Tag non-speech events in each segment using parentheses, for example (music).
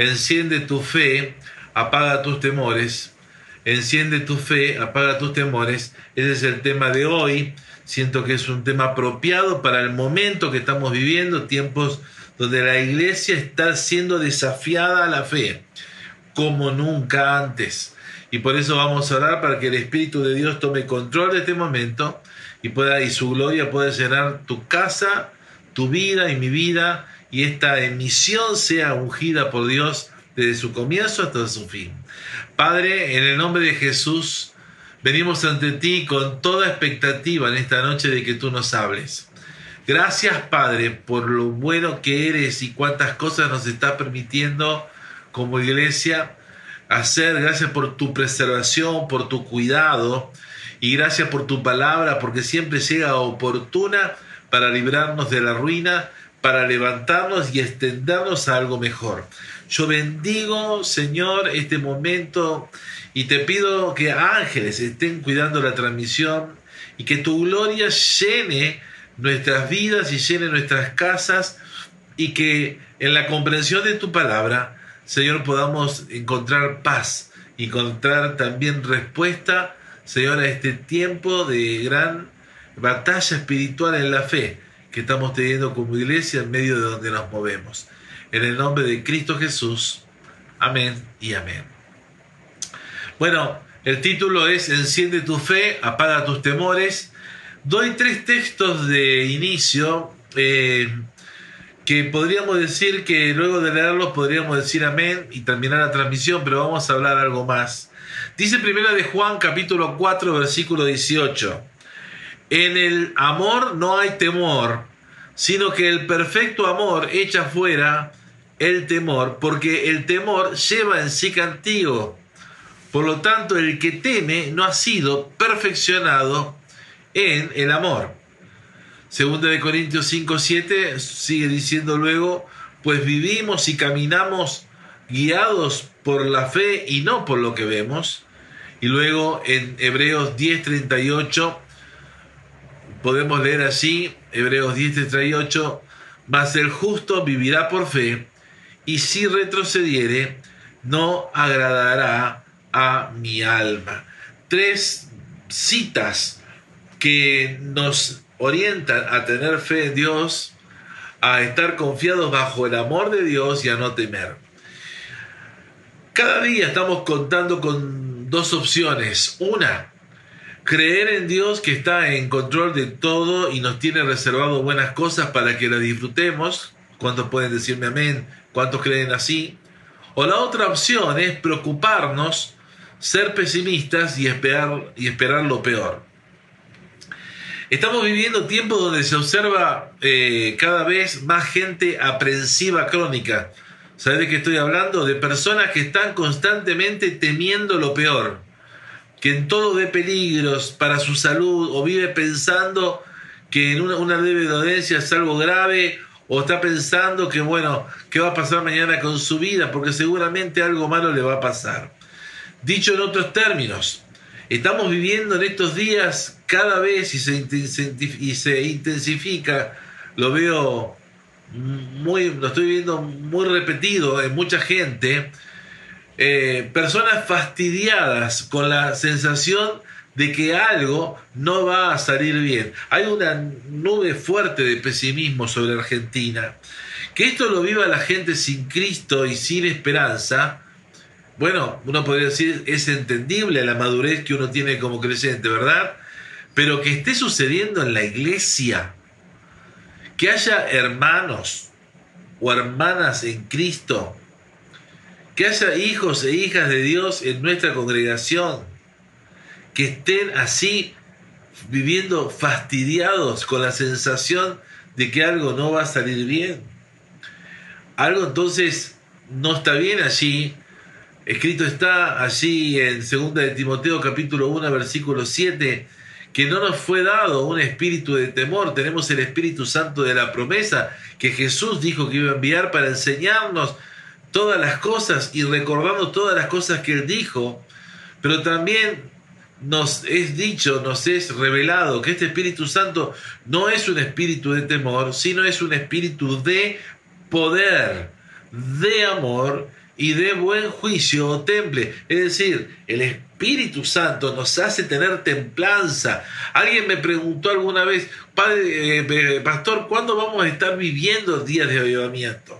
Enciende tu fe, apaga tus temores. Enciende tu fe, apaga tus temores. Ese es el tema de hoy. Siento que es un tema apropiado para el momento que estamos viviendo, tiempos donde la iglesia está siendo desafiada a la fe, como nunca antes. Y por eso vamos a orar para que el Espíritu de Dios tome control de este momento y pueda y su gloria pueda llenar tu casa, tu vida y mi vida y esta emisión sea ungida por Dios desde su comienzo hasta su fin. Padre, en el nombre de Jesús, venimos ante ti con toda expectativa en esta noche de que tú nos hables. Gracias, Padre, por lo bueno que eres y cuántas cosas nos está permitiendo como iglesia hacer. Gracias por tu preservación, por tu cuidado y gracias por tu palabra, porque siempre llega oportuna para librarnos de la ruina, para levantarnos y extendernos a algo mejor. Yo bendigo, Señor, este momento y te pido que ángeles estén cuidando la transmisión y que tu gloria llene nuestras vidas y llene nuestras casas y que en la comprensión de tu palabra, Señor, podamos encontrar paz, encontrar también respuesta, Señor, a este tiempo de gran batalla espiritual en la fe que estamos teniendo como iglesia en medio de donde nos movemos. En el nombre de Cristo Jesús. Amén y amén. Bueno, el título es Enciende tu fe, apaga tus temores. Doy tres textos de inicio eh, que podríamos decir que luego de leerlos podríamos decir amén y terminar la transmisión, pero vamos a hablar algo más. Dice primero de Juan capítulo 4 versículo 18. En el amor no hay temor, sino que el perfecto amor echa fuera el temor, porque el temor lleva en sí castigo. Por lo tanto, el que teme no ha sido perfeccionado en el amor. Segunda de Corintios 5, 7 sigue diciendo luego, pues vivimos y caminamos guiados por la fe y no por lo que vemos. Y luego en Hebreos 10, 38 podemos leer así, Hebreos 10, 38, mas el justo vivirá por fe, y si retrocediere, no agradará a mi alma. Tres citas que nos orientan a tener fe en Dios, a estar confiados bajo el amor de Dios y a no temer. Cada día estamos contando con dos opciones. Una, creer en Dios que está en control de todo y nos tiene reservado buenas cosas para que las disfrutemos. ¿Cuántos pueden decirme amén? ¿Cuántos creen así? O la otra opción es preocuparnos, ser pesimistas y esperar, y esperar lo peor. Estamos viviendo tiempos donde se observa eh, cada vez más gente aprensiva crónica. ¿Sabes de qué estoy hablando? De personas que están constantemente temiendo lo peor que en todo ve peligros para su salud o vive pensando que en una, una leve dolencia es algo grave o está pensando que bueno, ¿qué va a pasar mañana con su vida? Porque seguramente algo malo le va a pasar. Dicho en otros términos, estamos viviendo en estos días cada vez y se, y se intensifica, lo veo muy, lo estoy viendo muy repetido en mucha gente, eh, personas fastidiadas con la sensación de que algo no va a salir bien. Hay una nube fuerte de pesimismo sobre Argentina. Que esto lo viva la gente sin Cristo y sin esperanza, bueno, uno podría decir es entendible la madurez que uno tiene como creyente, ¿verdad? Pero que esté sucediendo en la iglesia, que haya hermanos o hermanas en Cristo que haya hijos e hijas de Dios en nuestra congregación, que estén así viviendo fastidiados con la sensación de que algo no va a salir bien. Algo entonces no está bien allí. Escrito está allí en 2 de Timoteo capítulo 1 versículo 7 que no nos fue dado un espíritu de temor, tenemos el Espíritu Santo de la promesa que Jesús dijo que iba a enviar para enseñarnos todas las cosas y recordando todas las cosas que Él dijo, pero también nos es dicho, nos es revelado que este Espíritu Santo no es un espíritu de temor, sino es un espíritu de poder, de amor y de buen juicio o temple. Es decir, el Espíritu Santo nos hace tener templanza. Alguien me preguntó alguna vez, Padre, eh, eh, Pastor, ¿cuándo vamos a estar viviendo días de avivamiento?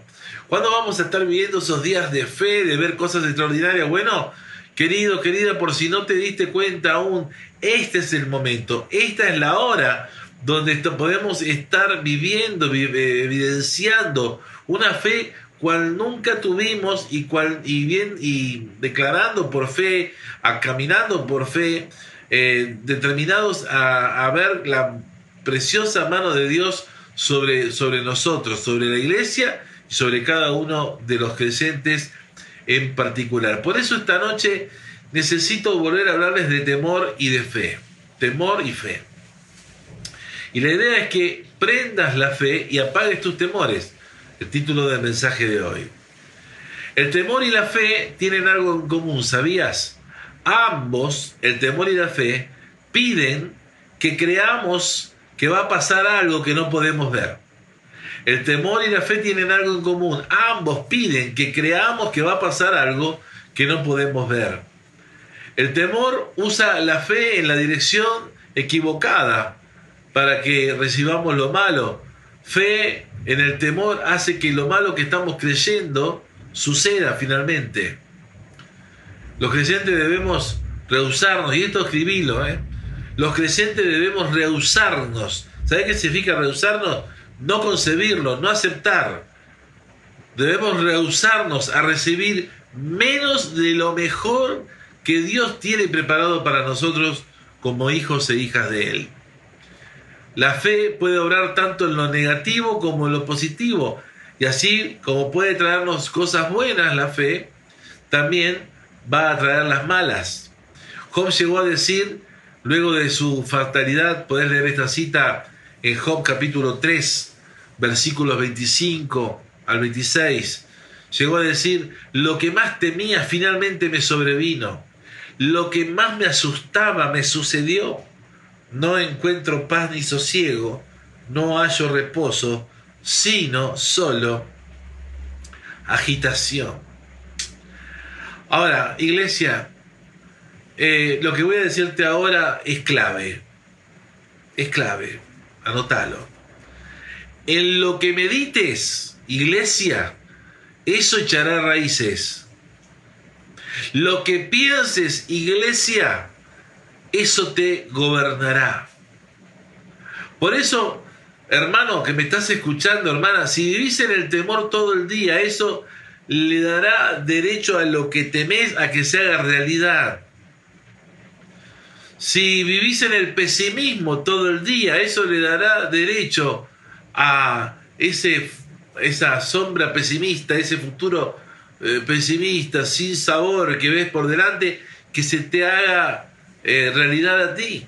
¿Cuándo vamos a estar viviendo esos días de fe, de ver cosas extraordinarias? Bueno, querido, querida, por si no te diste cuenta aún, este es el momento, esta es la hora donde podemos estar viviendo, eh, evidenciando una fe cual nunca tuvimos y cual y bien y declarando por fe, caminando por fe, eh, determinados a, a, ver la preciosa mano de Dios sobre, sobre nosotros, sobre la iglesia sobre cada uno de los creyentes en particular. Por eso esta noche necesito volver a hablarles de temor y de fe. Temor y fe. Y la idea es que prendas la fe y apagues tus temores. El título del mensaje de hoy. El temor y la fe tienen algo en común, ¿sabías? Ambos, el temor y la fe, piden que creamos que va a pasar algo que no podemos ver. El temor y la fe tienen algo en común. Ambos piden que creamos que va a pasar algo que no podemos ver. El temor usa la fe en la dirección equivocada para que recibamos lo malo. Fe en el temor hace que lo malo que estamos creyendo suceda finalmente. Los creyentes debemos rehusarnos, y esto escribilo, ¿eh? los creyentes debemos rehusarnos. ¿Sabes qué significa rehusarnos? No concebirlo, no aceptar. Debemos rehusarnos a recibir menos de lo mejor que Dios tiene preparado para nosotros como hijos e hijas de Él. La fe puede obrar tanto en lo negativo como en lo positivo. Y así como puede traernos cosas buenas la fe, también va a traer las malas. Job llegó a decir, luego de su fatalidad, podés leer esta cita en Job capítulo 3, versículos 25 al 26, llegó a decir, lo que más temía finalmente me sobrevino, lo que más me asustaba me sucedió no encuentro paz ni sosiego, no hallo reposo, sino solo agitación. Ahora, iglesia, eh, lo que voy a decirte ahora es clave. Es clave. Anótalo. En lo que medites, iglesia, eso echará raíces. Lo que pienses, iglesia, eso te gobernará. Por eso, hermano que me estás escuchando, hermana, si vivís en el temor todo el día, eso le dará derecho a lo que temes a que se haga realidad. Si vivís en el pesimismo todo el día, eso le dará derecho a ese, esa sombra pesimista, ese futuro eh, pesimista, sin sabor que ves por delante, que se te haga eh, realidad a ti.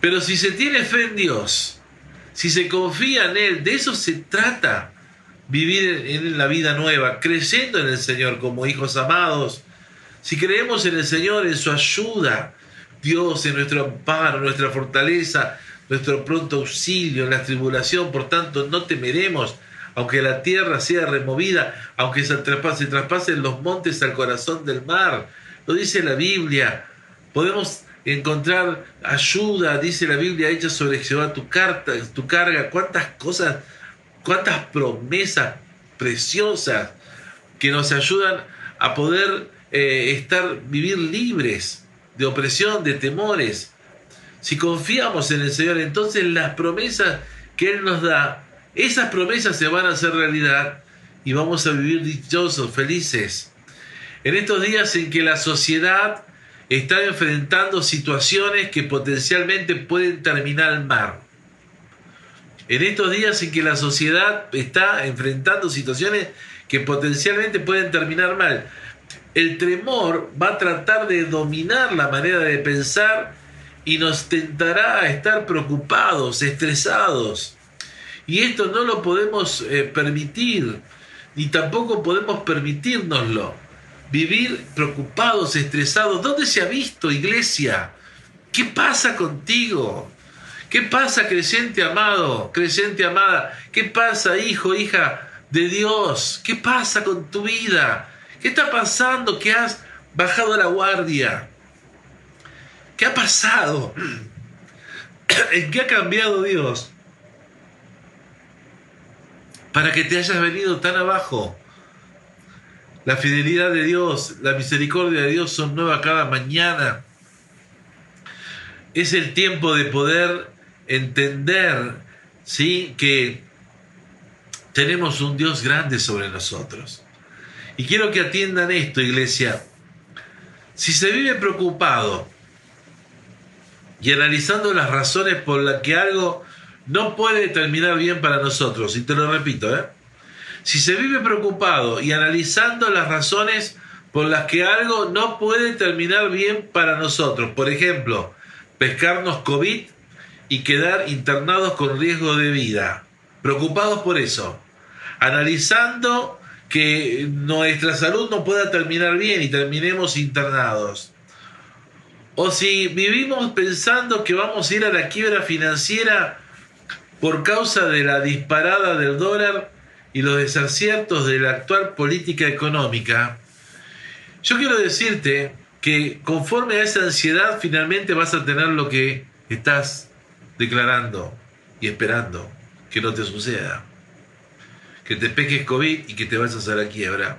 Pero si se tiene fe en Dios, si se confía en Él, de eso se trata vivir en la vida nueva, creciendo en el Señor como hijos amados. Si creemos en el Señor, en su ayuda, Dios en nuestro amparo, nuestra fortaleza, nuestro pronto auxilio en la tribulación, por tanto no temeremos, aunque la tierra sea removida, aunque se, traspase, se traspasen los montes al corazón del mar. Lo dice la Biblia, Podemos encontrar ayuda, dice la Biblia, hecha sobre Jehová tu, carta, tu carga. Cuántas cosas, cuántas promesas preciosas que nos ayudan a poder eh, estar, vivir libres de opresión, de temores. Si confiamos en el Señor, entonces las promesas que Él nos da, esas promesas se van a hacer realidad y vamos a vivir dichosos, felices. En estos días en que la sociedad está enfrentando situaciones que potencialmente pueden terminar mal. En estos días en que la sociedad está enfrentando situaciones que potencialmente pueden terminar mal, el tremor va a tratar de dominar la manera de pensar y nos tentará a estar preocupados, estresados. Y esto no lo podemos eh, permitir, ni tampoco podemos permitírnoslo vivir preocupados, estresados. ¿Dónde se ha visto, iglesia? ¿Qué pasa contigo? ¿Qué pasa, creyente amado, creyente amada? ¿Qué pasa, hijo, hija de Dios. ¿Qué pasa con tu vida? ¿Qué está pasando? ¿Qué has bajado la guardia? ¿Qué ha pasado? (clears throat) ¿En qué ha cambiado Dios? Para que te hayas venido tan abajo. La fidelidad de Dios, la misericordia de Dios son nuevas cada mañana. Es el tiempo de poder entender, ¿sí? Que tenemos un Dios grande sobre nosotros. Y quiero que atiendan esto, iglesia. Si se vive preocupado y analizando las razones por las que algo no puede terminar bien para nosotros, y te lo repito, ¿eh? si se vive preocupado y analizando las razones por las que algo no puede terminar bien para nosotros, por ejemplo, pescarnos COVID y quedar internados con riesgo de vida, preocupados por eso, analizando que nuestra salud no pueda terminar bien y terminemos internados. O si vivimos pensando que vamos a ir a la quiebra financiera por causa de la disparada del dólar y los desaciertos de la actual política económica, yo quiero decirte que conforme a esa ansiedad finalmente vas a tener lo que estás declarando y esperando que no te suceda que te peques COVID y que te vayas a la quiebra.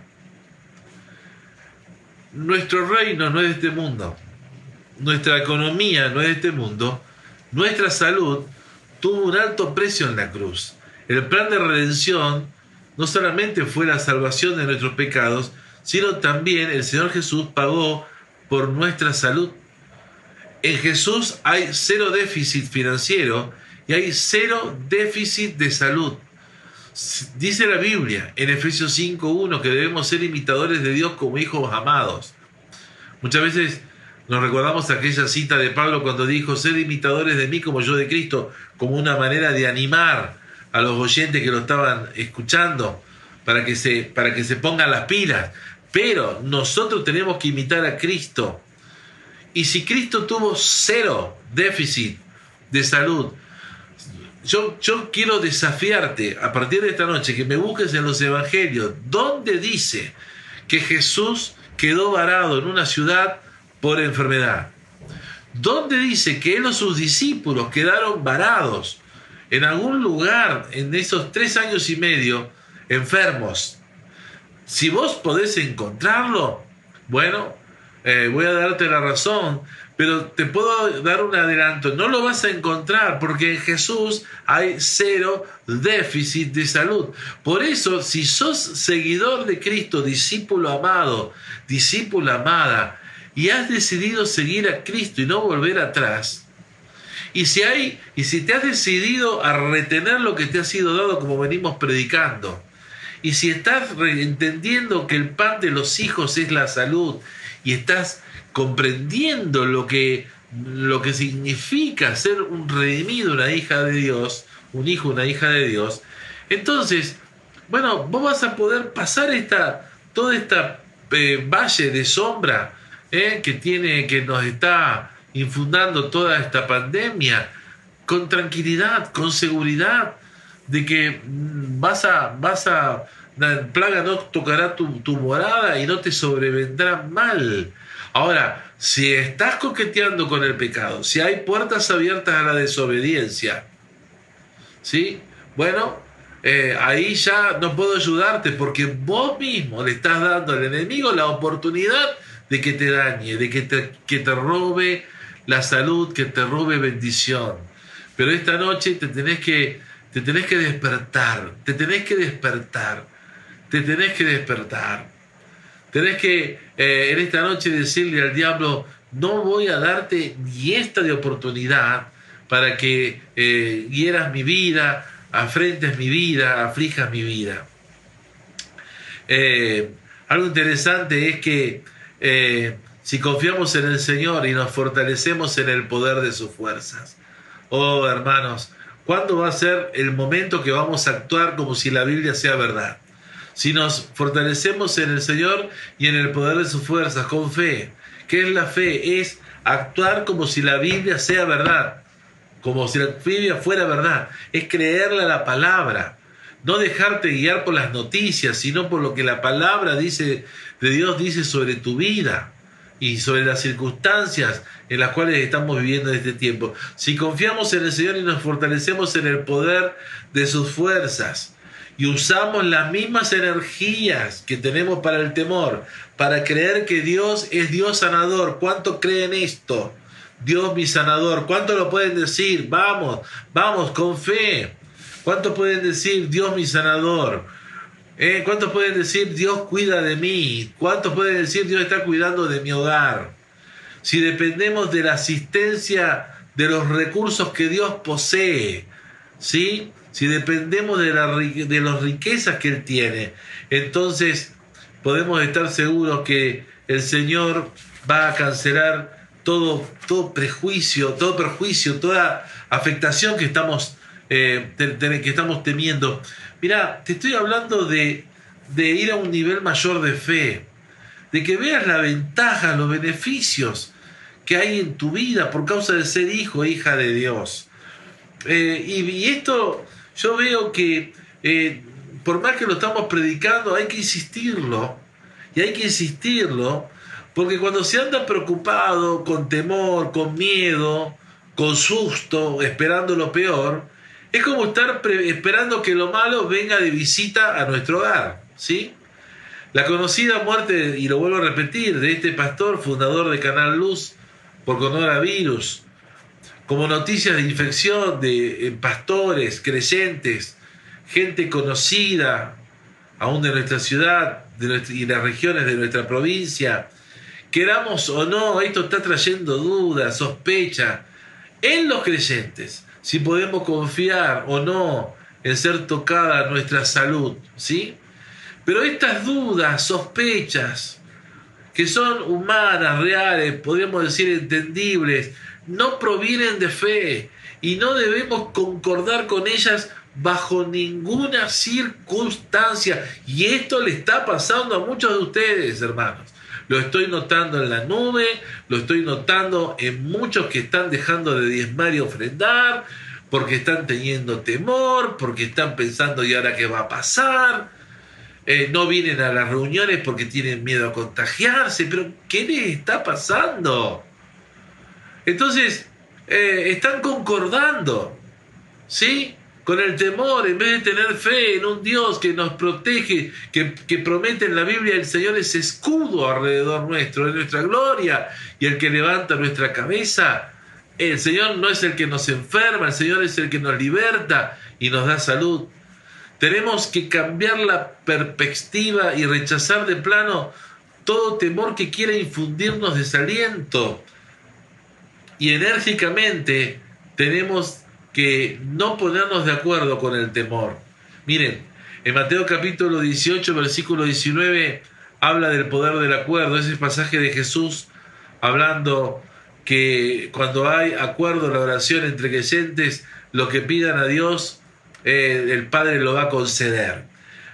Nuestro reino no es de este mundo. Nuestra economía no es de este mundo. Nuestra salud tuvo un alto precio en la cruz. El plan de redención no solamente fue la salvación de nuestros pecados, sino también el Señor Jesús pagó por nuestra salud. En Jesús hay cero déficit financiero y hay cero déficit de salud. Dice la Biblia en Efesios 5.1 que debemos ser imitadores de Dios como hijos amados. Muchas veces nos recordamos aquella cita de Pablo cuando dijo, ser imitadores de mí como yo de Cristo, como una manera de animar a los oyentes que lo estaban escuchando para que se, para que se pongan las pilas. Pero nosotros tenemos que imitar a Cristo. Y si Cristo tuvo cero déficit de salud, yo, quiero desafiarte a partir de esta noche que me busques en los evangelios donde dice que Jesús quedó varado en una ciudad por enfermedad. ¿Dónde dice que él o sus discípulos quedaron varados en algún lugar en esos tres años y medio enfermos? Si vos podés encontrarlo, bueno, eh, voy a darte la razón pero te puedo dar un adelanto, no lo vas a encontrar porque en Jesús hay cero déficit de salud. Por eso, si sos seguidor de Cristo, discípulo amado, discípula amada, y has decidido seguir a Cristo y no volver atrás, y si hay, y si te has decidido a retener lo que te ha sido dado como venimos predicando, y si estás entendiendo que el pan de los hijos es la salud, y estás comprendiendo lo que, lo que significa ser un redimido, una hija de Dios, un hijo, una hija de Dios, entonces, bueno, vos vas a poder pasar esta, toda esta eh, valle de sombra eh, que tiene, que nos está infundando toda esta pandemia, con tranquilidad, con seguridad, de que mm, vas a, vas a, la plaga no tocará tu, tu morada y no te sobrevendrá mal. Ahora, si estás coqueteando con el pecado, si hay puertas abiertas a la desobediencia, ¿sí? Bueno, eh, ahí ya no puedo ayudarte porque vos mismo le estás dando al enemigo la oportunidad de que te dañe, de que te, que te robe la salud, que te robe bendición. Pero esta noche te tenés que, te tenés que despertar, te tenés que despertar, te tenés que despertar. Tenés que eh, en esta noche decirle al diablo, no voy a darte ni esta de oportunidad para que eh, hieras mi vida, afrentes mi vida, aflijas mi vida. Eh, algo interesante es que si confiamos en el Señor y nos fortalecemos en el poder de sus fuerzas, oh hermanos, ¿cuándo va a ser el momento que vamos a actuar como si la Biblia sea verdad? si nos fortalecemos en el Señor y en el poder de sus fuerzas, con fe. ¿Qué es la fe? Es actuar como si la Biblia sea verdad, como si la Biblia fuera verdad. Es creerle a la palabra. No dejarte guiar por las noticias, sino por lo que la palabra dice, de Dios dice sobre tu vida y sobre las circunstancias en las cuales estamos viviendo en este tiempo. Si confiamos en el Señor y nos fortalecemos en el poder de sus fuerzas y usamos las mismas energías que tenemos para el temor, para creer que Dios es Dios sanador, ¿cuánto creen esto? Dios mi sanador, ¿cuánto lo pueden decir? Vamos, vamos, con fe. ¿Cuánto pueden decir Dios mi sanador? Eh, ¿Cuántos pueden decir Dios cuida de mí? ¿Cuántos pueden decir Dios está cuidando de mi hogar? Si dependemos de la asistencia de los recursos que Dios posee, ¿sí? Si dependemos de las riquezas que Él tiene, entonces podemos estar seguros que el Señor va a cancelar todo, todo prejuicio, todo perjuicio, toda afectación que estamos, eh, que estamos temiendo. Mira, te estoy hablando de, de ir a un nivel mayor de fe, de que veas la ventaja, los beneficios que hay en tu vida por causa de ser hijo e hija de Dios. Eh, y, esto yo veo que eh, por más que lo estamos predicando, hay que insistirlo. Y hay que insistirlo, porque cuando se anda preocupado, con temor, con miedo, con susto, esperando lo peor, es como estar esperando que lo malo venga de visita a nuestro hogar, ¿sí? La conocida muerte, y lo vuelvo a repetir, de este pastor, fundador de Canal Luz, por coronavirus, como noticias de infección de eh, pastores, creyentes, gente conocida, aún de nuestra ciudad de y las regiones de nuestra provincia, queramos o no, esto está trayendo dudas, sospecha en los creyentes si podemos confiar o no en ser tocada nuestra salud, ¿sí? Pero estas dudas, sospechas, que son humanas, reales, podríamos decir entendibles, no provienen de fe y no debemos concordar con ellas bajo ninguna circunstancia. Y esto le está pasando a muchos de ustedes, hermanos. Lo estoy notando en la nube, lo estoy notando en muchos que están dejando de diezmar y ofrendar, porque están teniendo temor, porque están pensando y ahora qué va a pasar. Eh, no vienen a las reuniones porque tienen miedo a contagiarse, pero ¿qué les está pasando? Entonces, eh, están concordando, ¿sí? Con el temor, en vez de tener fe en un Dios que nos protege, que, promete en la Biblia el Señor es escudo alrededor nuestro, de nuestra gloria, y el que levanta nuestra cabeza, el Señor no es el que nos enferma, el Señor es el que nos liberta y nos da salud. Tenemos que cambiar la perspectiva y rechazar de plano todo temor que quiera infundirnos desaliento. Y enérgicamente tenemos que no ponernos de acuerdo con el temor. Miren, en Mateo capítulo 18, versículo 19, habla del poder del acuerdo, ese pasaje de Jesús hablando que cuando hay acuerdo en la oración entre creyentes, lo que pidan a Dios, eh, el Padre lo va a conceder.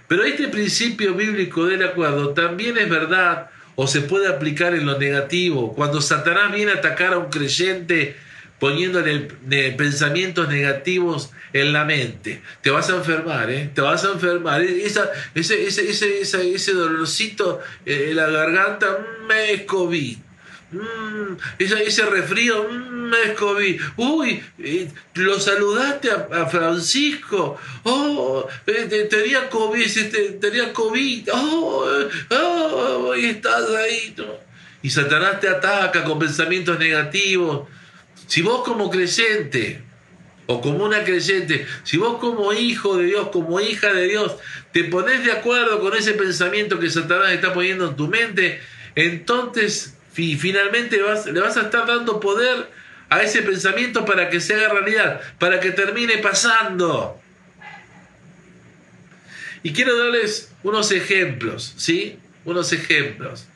Pero este principio bíblico del acuerdo también es verdad o se puede aplicar en lo negativo. Cuando Satanás viene a atacar a un creyente poniéndole pensamientos negativos en la mente. Te vas a enfermar, ¿eh? Te vas a enfermar. Esa, ese, ese, ese, ese, dolorcito en la garganta mm, me es COVID. Mm, ese, refrío mm, me es COVID. Uy, eh, lo saludaste a, Francisco. Oh, eh, tenía COVID, tenía COVID. Oh, oh, estás ahí. Y Satanás te ataca con pensamientos negativos si vos como creyente o como una creyente, si vos como hijo de Dios, como hija de Dios, te pones de acuerdo con ese pensamiento que Satanás está poniendo en tu mente, entonces finalmente vas, le vas a estar dando poder a ese pensamiento para que se haga realidad, para que termine pasando. Y quiero darles unos ejemplos, ¿sí? Unos ejemplos.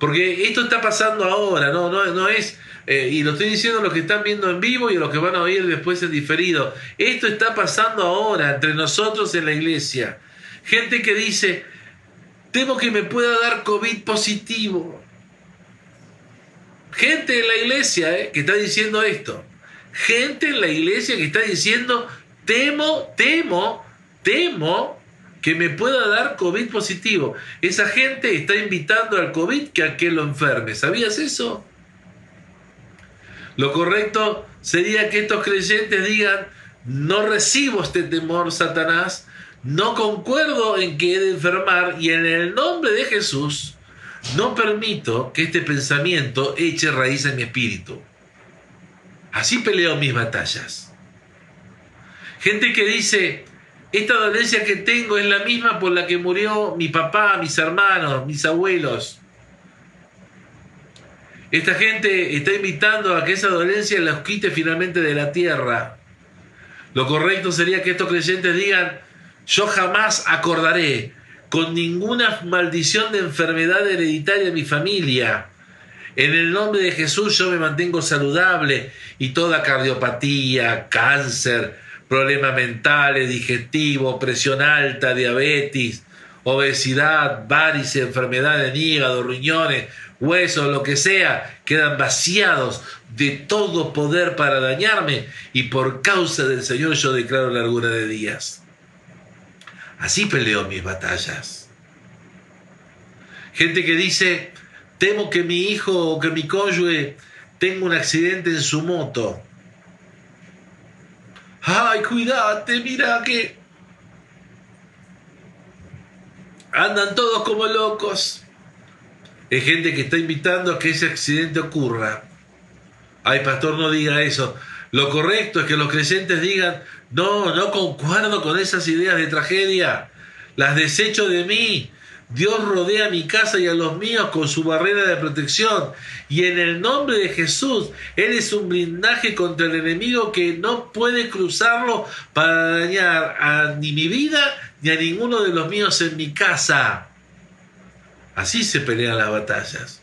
Porque esto está pasando ahora, no, no, no es eh, y lo estoy diciendo a los que están viendo en vivo y a los que van a oír después en diferido. Esto está pasando ahora entre nosotros en la iglesia. Gente que dice, temo que me pueda dar COVID positivo. Gente en la iglesia eh, que está diciendo esto. Gente en la iglesia que está diciendo, temo, temo temo que me pueda dar COVID positivo. Esa gente está invitando al COVID que a que lo enferme. ¿Sabías eso? Lo correcto sería que estos creyentes digan, no recibo este temor, Satanás, no concuerdo en que he de enfermar y en el nombre de Jesús no permito que este pensamiento eche raíz en mi espíritu. Así peleo mis batallas. Gente que dice, esta dolencia que tengo es la misma por la que murió mi papá, mis hermanos, mis abuelos. Esta gente está invitando a que esa dolencia los quite finalmente de la tierra. Lo correcto sería que estos creyentes digan, yo jamás acordaré con ninguna maldición de enfermedad hereditaria en mi familia. En el nombre de Jesús yo me mantengo saludable y toda cardiopatía, cáncer, problemas mentales, digestivos, presión alta, diabetes, obesidad, varices, enfermedad de hígado, riñones, huesos, lo que sea, quedan vaciados de todo poder para dañarme y por causa del Señor yo declaro largura de días. Así peleo mis batallas. Gente que dice, temo que mi hijo o que mi cónyuge tenga un accidente en su moto. Ay, cuídate, mira que andan todos como locos. Es gente que está invitando a que ese accidente ocurra. Ay, pastor, no diga eso. Lo correcto es que los creyentes digan, no, no concuerdo con esas ideas de tragedia. Las desecho de mí. Dios rodea a mi casa y a los míos con su barrera de protección. Y en el nombre de Jesús, Él es un blindaje contra el enemigo que no puede cruzarlo para dañar a ni mi vida ni a ninguno de los míos en mi casa. Así se pelean las batallas.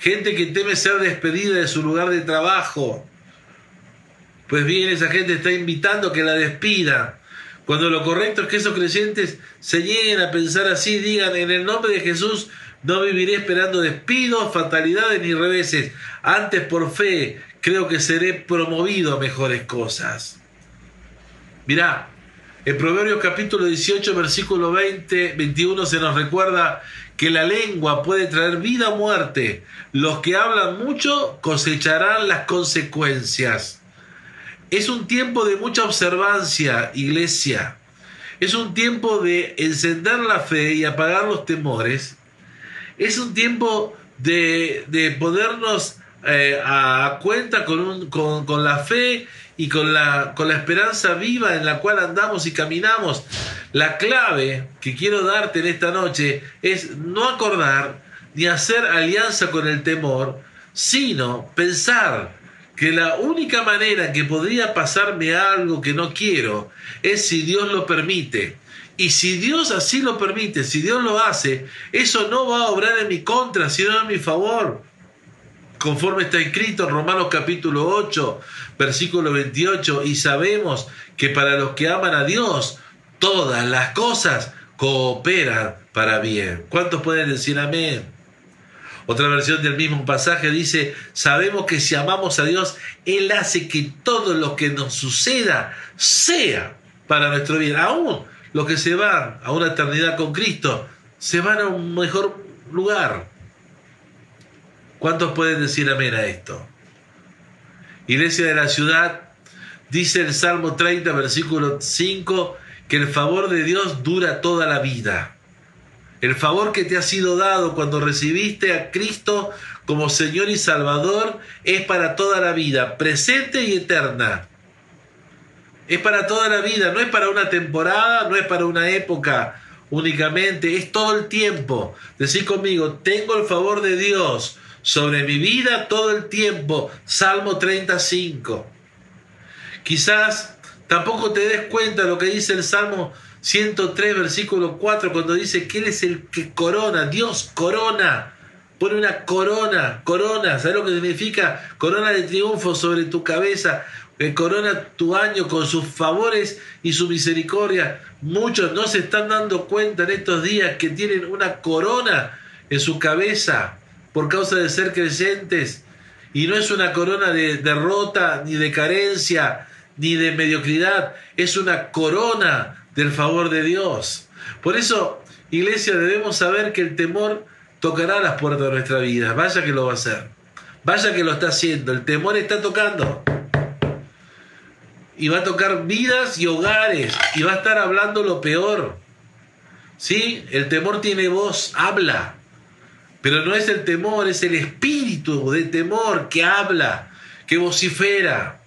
Gente que teme ser despedida de su lugar de trabajo pues bien, esa gente está invitando a que la despida. Cuando lo correcto es que esos creyentes se lleguen a pensar así, digan, en el nombre de Jesús no viviré esperando despidos, fatalidades ni reveses. Antes por fe creo que seré promovido a mejores cosas. Mirá, en Proverbios capítulo 18, versículo 20, 21 se nos recuerda que la lengua puede traer vida o muerte. Los que hablan mucho cosecharán las consecuencias. Es un tiempo de mucha observancia, iglesia. Es un tiempo de encender la fe y apagar los temores. Es un tiempo de, podernos eh, a cuenta con, con, la fe y con la, con la esperanza viva en la cual andamos y caminamos. La clave que quiero darte en esta noche es no acordar ni hacer alianza con el temor, sino pensar que la única manera que podría pasarme algo que no quiero es si Dios lo permite. Y si Dios así lo permite, si Dios lo hace, eso no va a obrar en mi contra, sino en mi favor. Conforme está escrito en Romanos capítulo 8, versículo 28, y sabemos que para los que aman a Dios, todas las cosas cooperan para bien. ¿Cuántos pueden decir amén? Otra versión del mismo pasaje dice, sabemos que si amamos a Dios, Él hace que todo lo que nos suceda sea para nuestro bien. Aún los que se van a una eternidad con Cristo, se van a un mejor lugar. ¿Cuántos pueden decir amén a esto? Iglesia de la ciudad, dice el Salmo 30, versículo 5, que el favor de Dios dura toda la vida. El favor que te ha sido dado cuando recibiste a Cristo como Señor y Salvador es para toda la vida, presente y eterna. Es para toda la vida, no es para una temporada, no es para una época únicamente, es todo el tiempo. Decir conmigo, tengo el favor de Dios sobre mi vida todo el tiempo. Salmo 35. Quizás tampoco te des cuenta de lo que dice el Salmo 103, versículo 4, cuando dice que Él es el que corona, Dios corona, pone una corona, corona, ¿sabes lo que significa? Corona de triunfo sobre tu cabeza, que corona tu año con sus favores y su misericordia. Muchos no se están dando cuenta en estos días que tienen una corona en su cabeza por causa de ser creyentes. Y no es una corona de derrota, ni de carencia, ni de mediocridad. Es una corona del favor de Dios. Por eso, iglesia, debemos saber que el temor tocará las puertas de nuestra vida. Vaya que lo va a hacer. Vaya que lo está haciendo. El temor está tocando. Y va a tocar vidas y hogares. Y va a estar hablando lo peor. ¿Sí? El temor tiene voz, habla. Pero no es el temor, es el espíritu de temor que habla, que vocifera.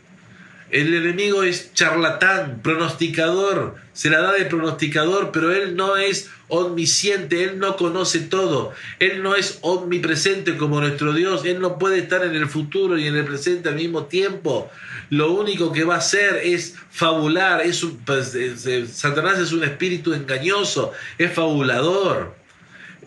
El enemigo es charlatán, pronosticador, se la da de pronosticador, pero él no es omnisciente, él no conoce todo, él no es omnipresente como nuestro Dios, él no puede estar en el futuro y en el presente al mismo tiempo. Lo único que va a hacer es fabular, es pues, Satanás es un espíritu engañoso, es fabulador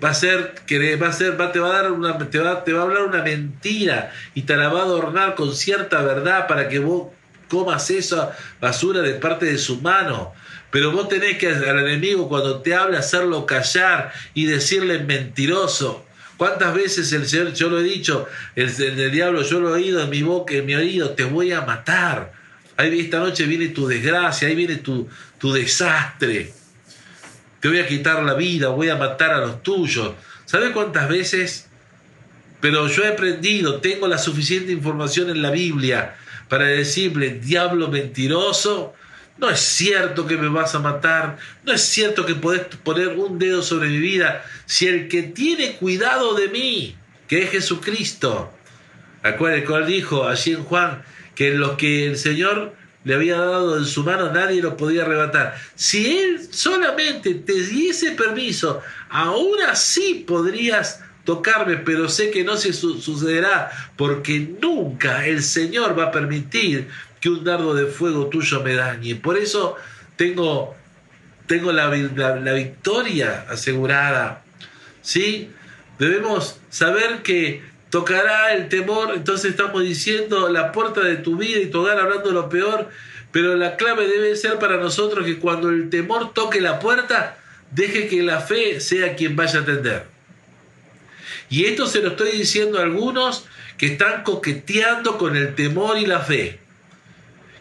va a ser que va a ser te va a dar una te va a hablar una mentira y te la va a adornar con cierta verdad para que vos comas esa basura de parte de su mano. Pero vos tenés que al enemigo cuando te habla hacerlo callar y decirle mentiroso. ¿Cuántas veces el Señor, yo lo he dicho, el, el, diablo, yo lo he oído en mi boca, en mi oído, te voy a matar. Ahí esta noche viene tu desgracia, ahí viene tu, tu desastre. Te voy a quitar la vida, voy a matar a los tuyos. ¿Sabes cuántas veces? Pero yo he aprendido, tengo la suficiente información en la Biblia para decirle, diablo mentiroso, no es cierto que me vas a matar, no es cierto que podés poner un dedo sobre mi vida, si el que tiene cuidado de mí, que es Jesucristo, acuérdense dijo allí en Juan, que los que el Señor le había dado en su mano nadie lo podía arrebatar. Si Él solamente te diese permiso, aún así podrías tocarme, pero sé que no se sucederá porque nunca el Señor va a permitir que un dardo de fuego tuyo me dañe. Por eso tengo, tengo la, la, victoria asegurada. ¿Sí? Debemos saber que tocará el temor, entonces estamos diciendo la puerta de tu vida y tu hogar hablando lo peor, pero la clave debe ser para nosotros que cuando el temor toque la puerta, deje que la fe sea quien vaya a atender. Y esto se lo estoy diciendo a algunos que están coqueteando con el temor y la fe.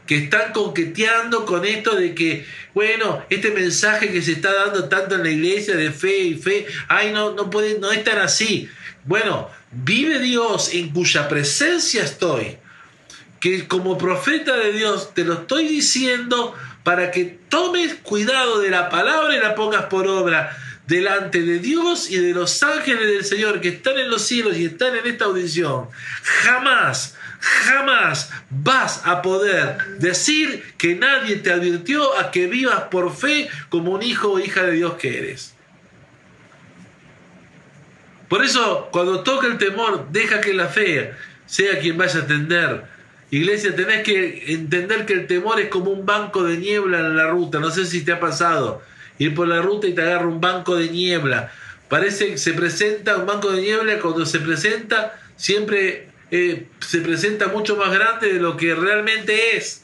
Que están coqueteando con esto de que, bueno, este mensaje que se está dando tanto en la iglesia de fe y fe, ay, no, no puede, no es tan así. Bueno, vive Dios en cuya presencia estoy. Que como profeta de Dios te lo estoy diciendo para que tomes cuidado de la palabra y la pongas por obra delante de Dios y de los ángeles del Señor que están en los cielos y están en esta audición, jamás, jamás vas a poder decir que nadie te advirtió a que vivas por fe como un hijo o hija de Dios que eres. Por eso, cuando toca el temor, deja que la fe sea quien vaya a atender. Iglesia, tenés que entender que el temor es como un banco de niebla en la ruta. No sé si te ha pasado ir por la ruta y te agarra un banco de niebla. Parece que se presenta un banco de niebla, cuando se presenta, siempre eh, se presenta mucho más grande de lo que realmente es.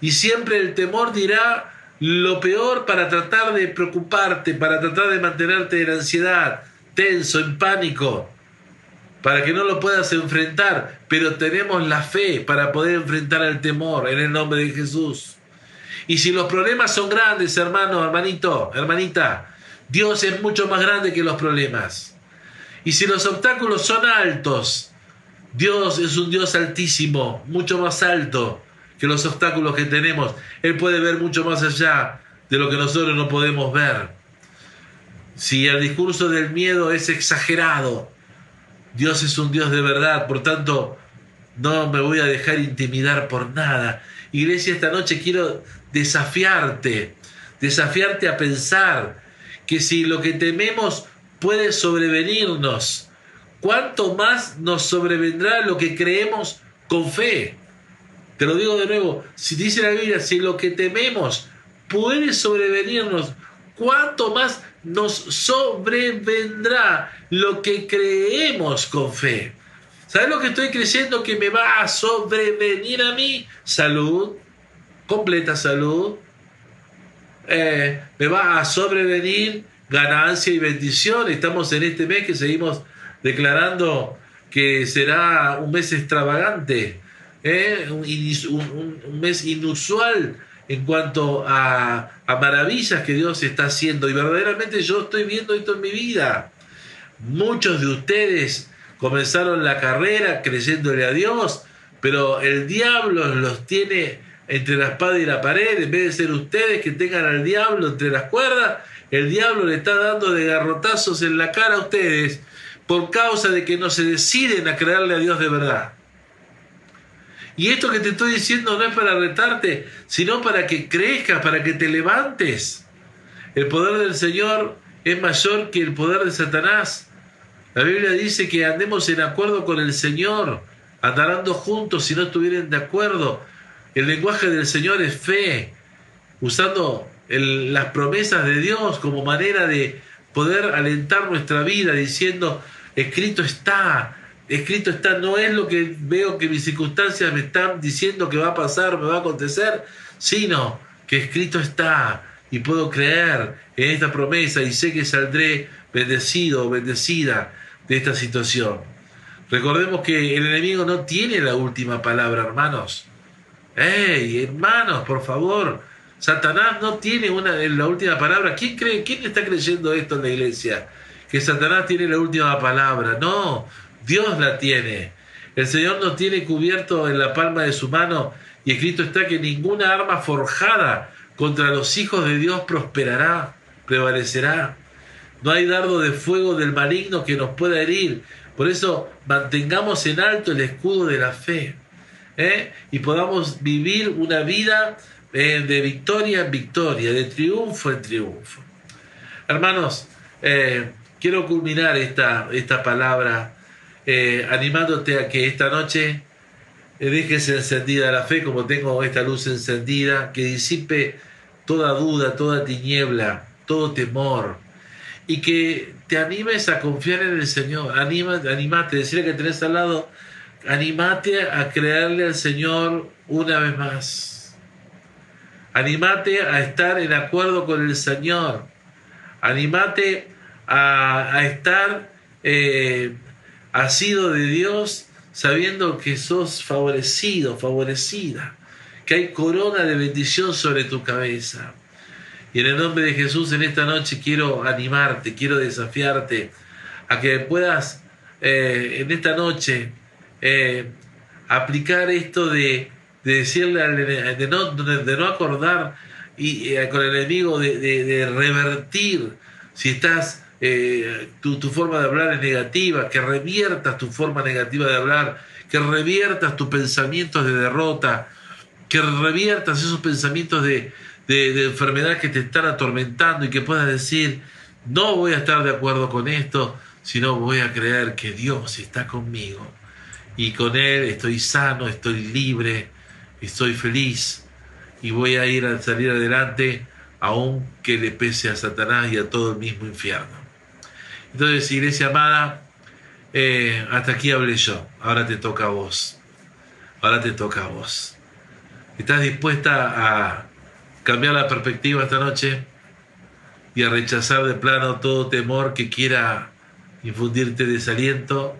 Y siempre el temor dirá lo peor para tratar de preocuparte, para tratar de mantenerte en ansiedad, tenso, en pánico, para que no lo puedas enfrentar. Pero tenemos la fe para poder enfrentar el temor en el nombre de Jesús. Y si los problemas son grandes, hermano, hermanito, hermanita, Dios es mucho más grande que los problemas. Y si los obstáculos son altos, Dios es un Dios altísimo, mucho más alto que los obstáculos que tenemos. Él puede ver mucho más allá de lo que nosotros no podemos ver. Si el discurso del miedo es exagerado, Dios es un Dios de verdad, por tanto, no me voy a dejar intimidar por nada. Iglesia, esta noche quiero desafiarte, desafiarte a pensar que si lo que tememos puede sobrevenirnos, ¿cuánto más nos sobrevendrá lo que creemos con fe? Te lo digo de nuevo, si dice la Biblia, si lo que tememos puede sobrevenirnos, ¿cuánto más nos sobrevendrá lo que creemos con fe? ¿Sabes lo que estoy creyendo que me va a sobrevenir a mí? Salud, completa salud, eh, me va a sobrevenir ganancia y bendición. Estamos en este mes que seguimos declarando que será un mes extravagante, eh, un, mes inusual en cuanto a, maravillas que Dios está haciendo. Y verdaderamente yo estoy viendo esto en mi vida. Muchos de ustedes comenzaron la carrera creyéndole a Dios, pero el diablo los tiene entre la espada y la pared, en vez de ser ustedes que tengan al diablo entre las cuerdas, el diablo le está dando de garrotazos en la cara a ustedes por causa de que no se deciden a creerle a Dios de verdad. Y esto que te estoy diciendo no es para retarte, sino para que crezcas, para que te levantes. El poder del Señor es mayor que el poder de Satanás. La Biblia dice que andemos en acuerdo con el Señor, andarando juntos si no estuvieran de acuerdo. El lenguaje del Señor es fe, usando las promesas de Dios como manera de poder alentar nuestra vida, diciendo, escrito está, escrito está, no es lo que veo que mis circunstancias me están diciendo que va a pasar, me va a acontecer, sino que escrito está y puedo creer en esta promesa y sé que saldré bendecido o bendecida de esta situación. Recordemos que el enemigo no tiene la última palabra, hermanos. ¡Ey, hermanos, por favor! Satanás no tiene una, la última palabra. ¿Quién, cree, ¿Quién está creyendo esto en la iglesia? Que Satanás tiene la última palabra. No, Dios la tiene. El Señor nos tiene cubierto en la palma de su mano y escrito está que ninguna arma forjada contra los hijos de Dios prosperará, prevalecerá. No hay dardo de fuego del maligno que nos pueda herir. Por eso mantengamos en alto el escudo de la fe ¿eh? y podamos vivir una vida eh, de victoria en victoria, de triunfo en triunfo. Hermanos, eh, quiero culminar esta, esta palabra animándote a que esta noche dejes encendida la fe como tengo esta luz encendida, que disipe toda duda, toda tiniebla, todo temor, y que te animes a confiar en el Señor. Anima, animate, decirle que tenés al lado, animate a creerle al Señor una vez más. Animate a estar en acuerdo con el Señor. Animate a, estar eh, asido de Dios sabiendo que sos favorecido, favorecida, que hay corona de bendición sobre tu cabeza. Y en el nombre de Jesús en esta noche quiero animarte, quiero desafiarte a que puedas eh, en esta noche eh, aplicar esto de, decirle de no, de no acordar y, eh, con el enemigo de, revertir si estás tu, tu, forma de hablar es negativa, que reviertas tu forma negativa de hablar, que reviertas tus pensamientos de derrota, que reviertas esos pensamientos de, de, enfermedad que te están atormentando y que puedas decir, no voy a estar de acuerdo con esto, sino voy a creer que Dios está conmigo y con Él estoy sano, estoy libre, estoy feliz y voy a ir a salir adelante aunque le pese a Satanás y a todo el mismo infierno. Entonces, iglesia amada, eh, hasta aquí hablé yo, ahora te toca a vos, ahora te toca a vos. ¿Estás dispuesta a cambiar la perspectiva esta noche y a rechazar de plano todo temor que quiera infundirte desaliento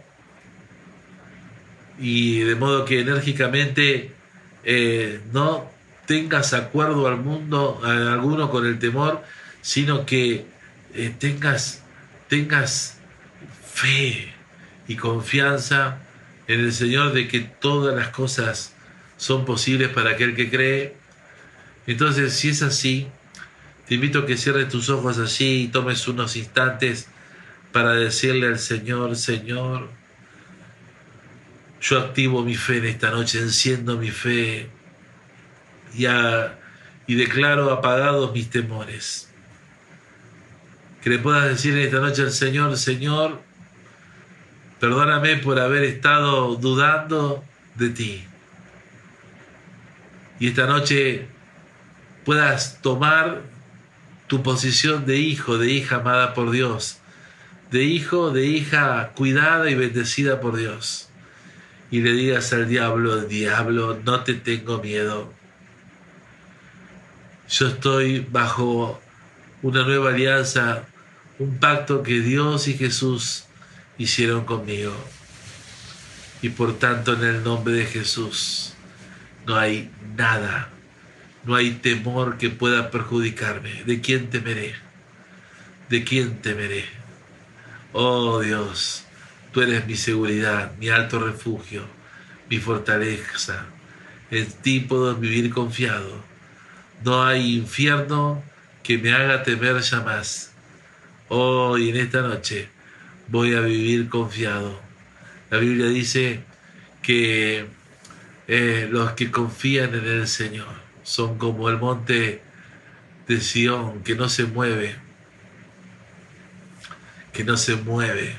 y de modo que enérgicamente eh, no tengas acuerdo al mundo alguno con el temor, sino que eh, tengas, tengas fe y confianza en el Señor de que todas las cosas son posibles para aquel que cree entonces, si es así, te invito a que cierres tus ojos allí y tomes unos instantes para decirle al Señor, Señor, yo activo mi fe en esta noche, enciendo mi fe y, y declaro apagados mis temores. Que le puedas decir esta noche al Señor, Señor, perdóname por haber estado dudando de ti. Y esta noche puedas tomar tu posición de hijo, de hija amada por Dios, de hijo, de hija cuidada y bendecida por Dios. Y le digas al diablo, diablo, no te tengo miedo. Yo estoy bajo una nueva alianza, un pacto que Dios y Jesús hicieron conmigo. Y por tanto en el nombre de Jesús no hay nada no hay temor que pueda perjudicarme. ¿De quién temeré? ¿De quién temeré? Oh Dios, tú eres mi seguridad, mi alto refugio, mi fortaleza. En ti puedo vivir confiado. No hay infierno que me haga temer jamás. Hoy, en esta noche, voy a vivir confiado. La Biblia dice que eh, los que confían en el Señor son como el monte de Sión que no se mueve, que no se mueve,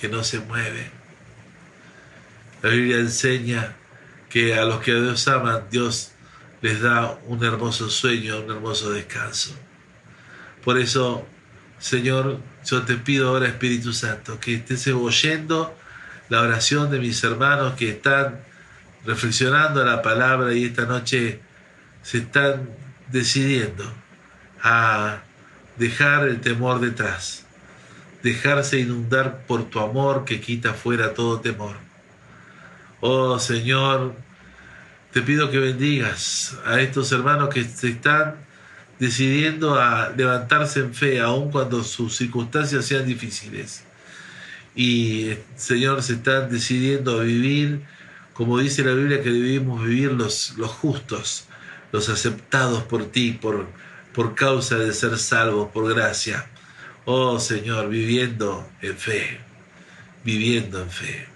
que no se mueve. La Biblia enseña que a los que a Dios aman, Dios les da un hermoso sueño, un hermoso descanso. Por eso, Señor, yo te pido ahora, Espíritu Santo, que estés oyendo la oración de mis hermanos que están reflexionando la palabra y esta noche se están decidiendo a dejar el temor detrás, dejarse inundar por tu amor que quita fuera todo temor. Oh Señor, te pido que bendigas a estos hermanos que se están decidiendo a levantarse en fe, aun cuando sus circunstancias sean difíciles. Y Señor, se están decidiendo a vivir, como dice la Biblia, que debemos vivir los, los justos, los aceptados por ti, por, por causa de ser salvos, por gracia. Oh Señor, viviendo en fe, viviendo en fe.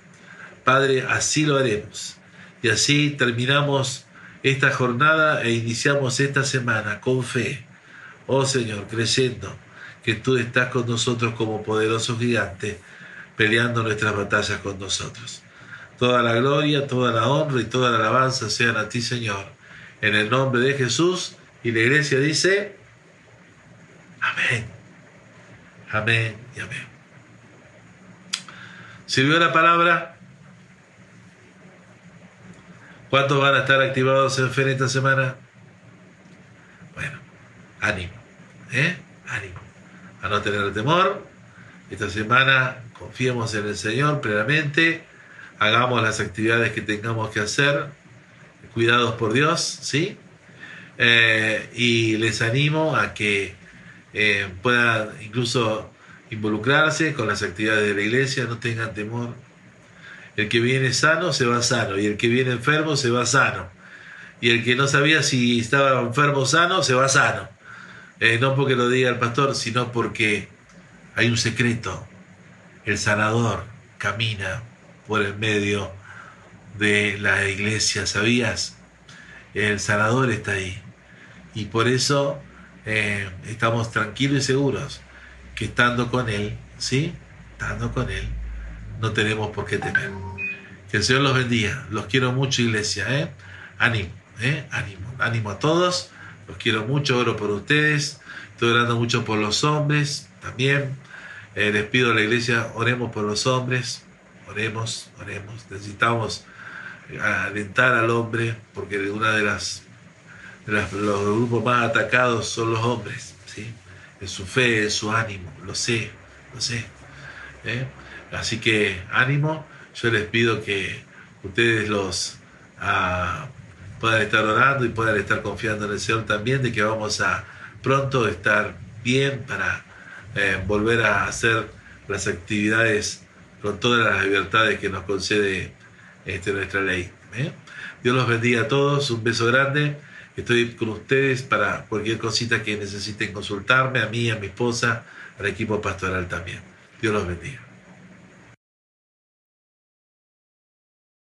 Padre, así lo haremos. Y así terminamos esta jornada e iniciamos esta semana con fe. Oh Señor, creyendo que tú estás con nosotros como poderoso gigante, peleando nuestras batallas con nosotros. Toda la gloria, toda la honra y toda la alabanza sean a ti, Señor. En el nombre de Jesús. Y la iglesia dice, amén. Amén y amén. ¿Sirvió la palabra? ¿Cuántos van a estar activados en fe esta semana? Bueno, ánimo, ¿eh? Ánimo. A no tener temor. Esta semana confiemos en el Señor plenamente. Hagamos las actividades que tengamos que hacer. Cuidados por Dios, ¿sí? Eh, y les animo a que eh, puedan incluso involucrarse con las actividades de la iglesia, no tengan temor el que viene sano se va sano y el que viene enfermo se va sano. Y el que no sabía si estaba enfermo o sano se va sano. Eh, no porque lo diga el pastor, sino porque hay un secreto. El sanador camina por el medio de la iglesia, ¿sabías? El sanador está ahí. Y por eso eh, estamos tranquilos y seguros que estando con Él, ¿sí? Estando con Él, no tenemos por qué temer. Que el Señor los bendiga. Los quiero mucho, iglesia. ¿eh? Ánimo, ¿eh? ánimo, ánimo a todos. Los quiero mucho, oro por ustedes. Estoy orando mucho por los hombres también. Eh, les pido a la iglesia, oremos por los hombres. Oremos, oremos. Necesitamos alentar al hombre porque una de las, los grupos más atacados son los hombres. ¿sí? En su fe, en su ánimo. Lo sé, lo sé. ¿eh? Así que ánimo, yo les pido que ustedes los ah, puedan estar orando y puedan estar confiando en el Señor también, de que vamos a pronto estar bien para eh, volver a hacer las actividades con todas las libertades que nos concede este, nuestra ley. ¿eh? Dios los bendiga a todos, un beso grande. Estoy con ustedes para cualquier cosita que necesiten consultarme, a mí, a mi esposa, al equipo pastoral también. Dios los bendiga.